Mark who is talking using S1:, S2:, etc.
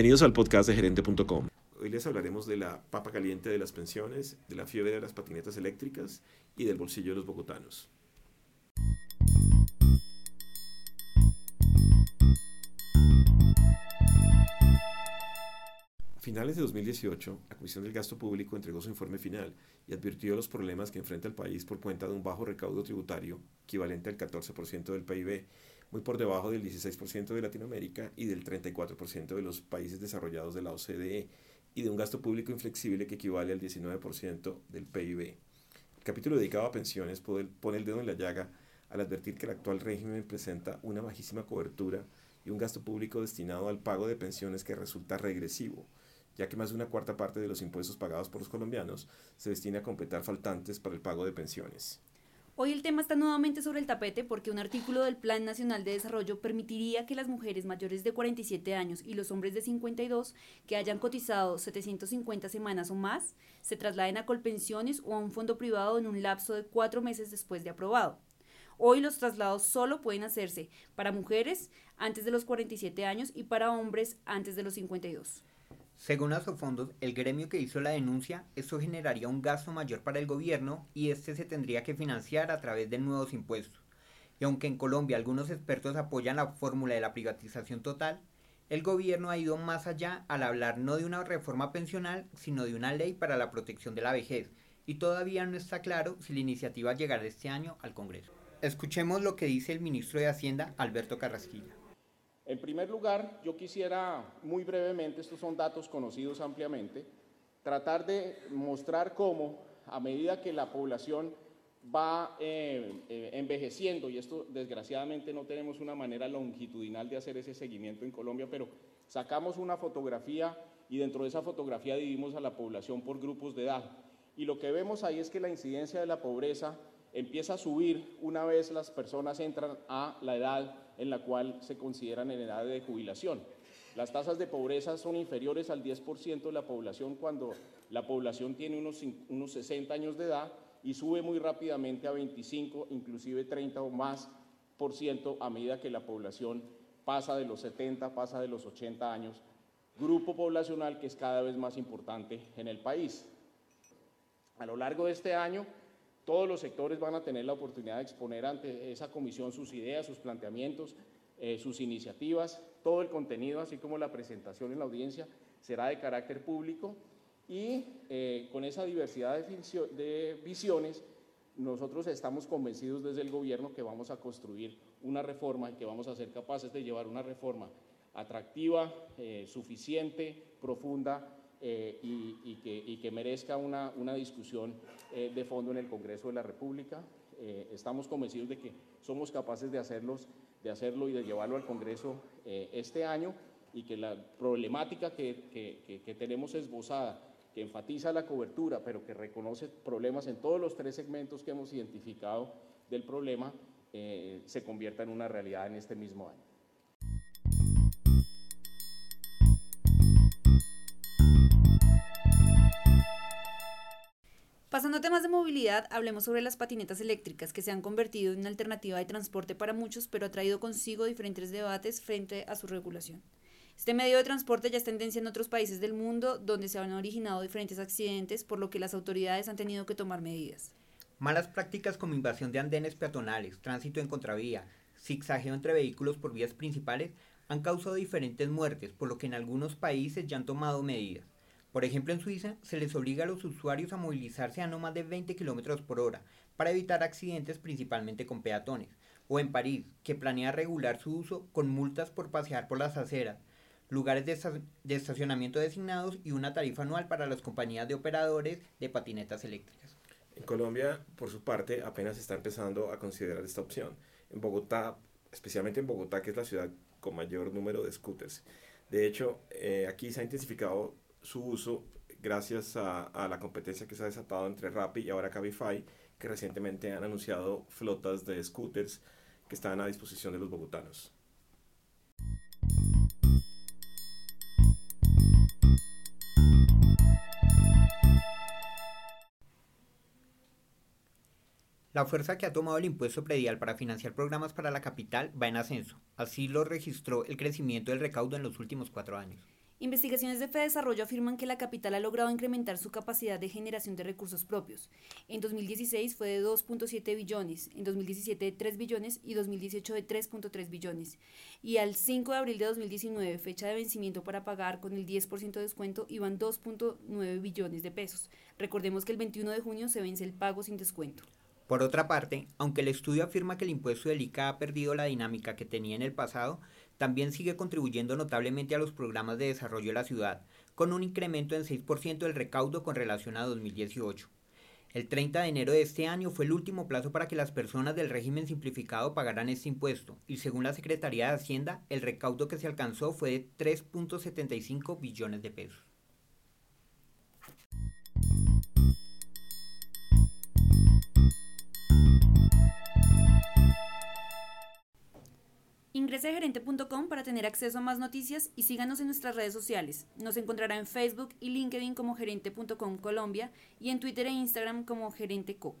S1: Bienvenidos al podcast de gerente.com. Hoy les hablaremos de la papa caliente de las pensiones, de la fiebre de las patinetas eléctricas y del bolsillo de los bogotanos. A finales de 2018, la Comisión del Gasto Público entregó su informe final y advirtió los problemas que enfrenta el país por cuenta de un bajo recaudo tributario, equivalente al 14% del PIB, muy por debajo del 16% de Latinoamérica y del 34% de los países desarrollados de la OCDE, y de un gasto público inflexible que equivale al 19% del PIB. El capítulo dedicado a pensiones pone el dedo en la llaga al advertir que el actual régimen presenta una bajísima cobertura y un gasto público destinado al pago de pensiones que resulta regresivo, ya que más de una cuarta parte de los impuestos pagados por los colombianos se destina a completar faltantes para el pago de pensiones.
S2: Hoy el tema está nuevamente sobre el tapete porque un artículo del Plan Nacional de Desarrollo permitiría que las mujeres mayores de 47 años y los hombres de 52 que hayan cotizado 750 semanas o más se trasladen a colpensiones o a un fondo privado en un lapso de cuatro meses después de aprobado. Hoy los traslados solo pueden hacerse para mujeres antes de los 47 años y para hombres antes de los 52.
S3: Según Asofondos, el gremio que hizo la denuncia, esto generaría un gasto mayor para el gobierno y este se tendría que financiar a través de nuevos impuestos. Y aunque en Colombia algunos expertos apoyan la fórmula de la privatización total, el gobierno ha ido más allá al hablar no de una reforma pensional, sino de una ley para la protección de la vejez, y todavía no está claro si la iniciativa llegará este año al Congreso. Escuchemos lo que dice el ministro de Hacienda, Alberto Carrasquilla.
S4: En primer lugar, yo quisiera muy brevemente, estos son datos conocidos ampliamente, tratar de mostrar cómo a medida que la población va eh, eh, envejeciendo, y esto desgraciadamente no tenemos una manera longitudinal de hacer ese seguimiento en Colombia, pero sacamos una fotografía y dentro de esa fotografía dividimos a la población por grupos de edad. Y lo que vemos ahí es que la incidencia de la pobreza empieza a subir una vez las personas entran a la edad en la cual se consideran en edad de jubilación. Las tasas de pobreza son inferiores al 10% de la población cuando la población tiene unos, unos 60 años de edad y sube muy rápidamente a 25, inclusive 30 o más por ciento a medida que la población pasa de los 70, pasa de los 80 años, grupo poblacional que es cada vez más importante en el país. A lo largo de este año, todos los sectores van a tener la oportunidad de exponer ante esa comisión sus ideas, sus planteamientos, eh, sus iniciativas. Todo el contenido, así como la presentación en la audiencia, será de carácter público y eh, con esa diversidad de, visiones, nosotros estamos convencidos desde el gobierno que vamos a construir una reforma y que vamos a ser capaces de llevar una reforma atractiva, eh, suficiente, profunda y, que, merezca una, discusión eh, de fondo en el Congreso de la República. Eh, estamos convencidos de que somos capaces de, hacerlos, de hacerlo y de llevarlo al Congreso este año y que la problemática que tenemos esbozada, que enfatiza la cobertura, pero que reconoce problemas en todos los tres segmentos que hemos identificado del problema, se convierta en una realidad en este mismo año.
S2: Pasando a temas de movilidad, hablemos sobre las patinetas eléctricas que se han convertido en una alternativa de transporte para muchos, pero ha traído consigo diferentes debates frente a su regulación. Este medio de transporte ya es tendencia en otros países del mundo donde se han originado diferentes accidentes, por lo que las autoridades han tenido que tomar medidas.
S3: Malas prácticas como invasión de andenes peatonales, tránsito en contravía, zigzagueo entre vehículos por vías principales han causado diferentes muertes, por lo que en algunos países ya han tomado medidas. Por ejemplo, en Suiza se les obliga a los usuarios a movilizarse a no más de 20 km por hora para evitar accidentes principalmente con peatones. O en París, que planea regular su uso con multas por pasear por las aceras, lugares de, estacionamiento designados y una tarifa anual para las compañías de operadores de patinetas eléctricas.
S1: En Colombia, por su parte, apenas está empezando a considerar esta opción. En Bogotá, especialmente en Bogotá, que es la ciudad con mayor número de scooters. De hecho, eh, aquí se ha intensificado su uso gracias a, la competencia que se ha desatado entre Rappi y ahora Cabify, que recientemente han anunciado flotas de scooters que están a disposición de los bogotanos.
S3: La fuerza que ha tomado el impuesto predial para financiar programas para la capital va en ascenso. Así lo registró el crecimiento del recaudo en los últimos cuatro años.
S2: Investigaciones de Desarrollo afirman que la capital ha logrado incrementar su capacidad de generación de recursos propios. En 2016 fue de 2.7 billones, en 2017 de 3 billones y 2018 de 3.3 billones. Y al 5 de abril de 2019, fecha de vencimiento para pagar con el 10% de descuento, iban 2.9 billones de pesos. Recordemos que el 21 de junio se vence el pago sin descuento.
S3: Por otra parte, aunque el estudio afirma que el impuesto del ICA ha perdido la dinámica que tenía en el pasado, también sigue contribuyendo notablemente a los programas de desarrollo de la ciudad, con un incremento en 6% del recaudo con relación a 2018. El 30 de enero de este año fue el último plazo para que las personas del régimen simplificado pagaran este impuesto, y según la Secretaría de Hacienda, el recaudo que se alcanzó fue de 3.75 billones de pesos.
S2: Ingrese a gerente.com para tener acceso a más noticias y síganos en nuestras redes sociales. Nos encontrará en Facebook y LinkedIn como gerente.com Colombia y en Twitter e Instagram como gerenteco.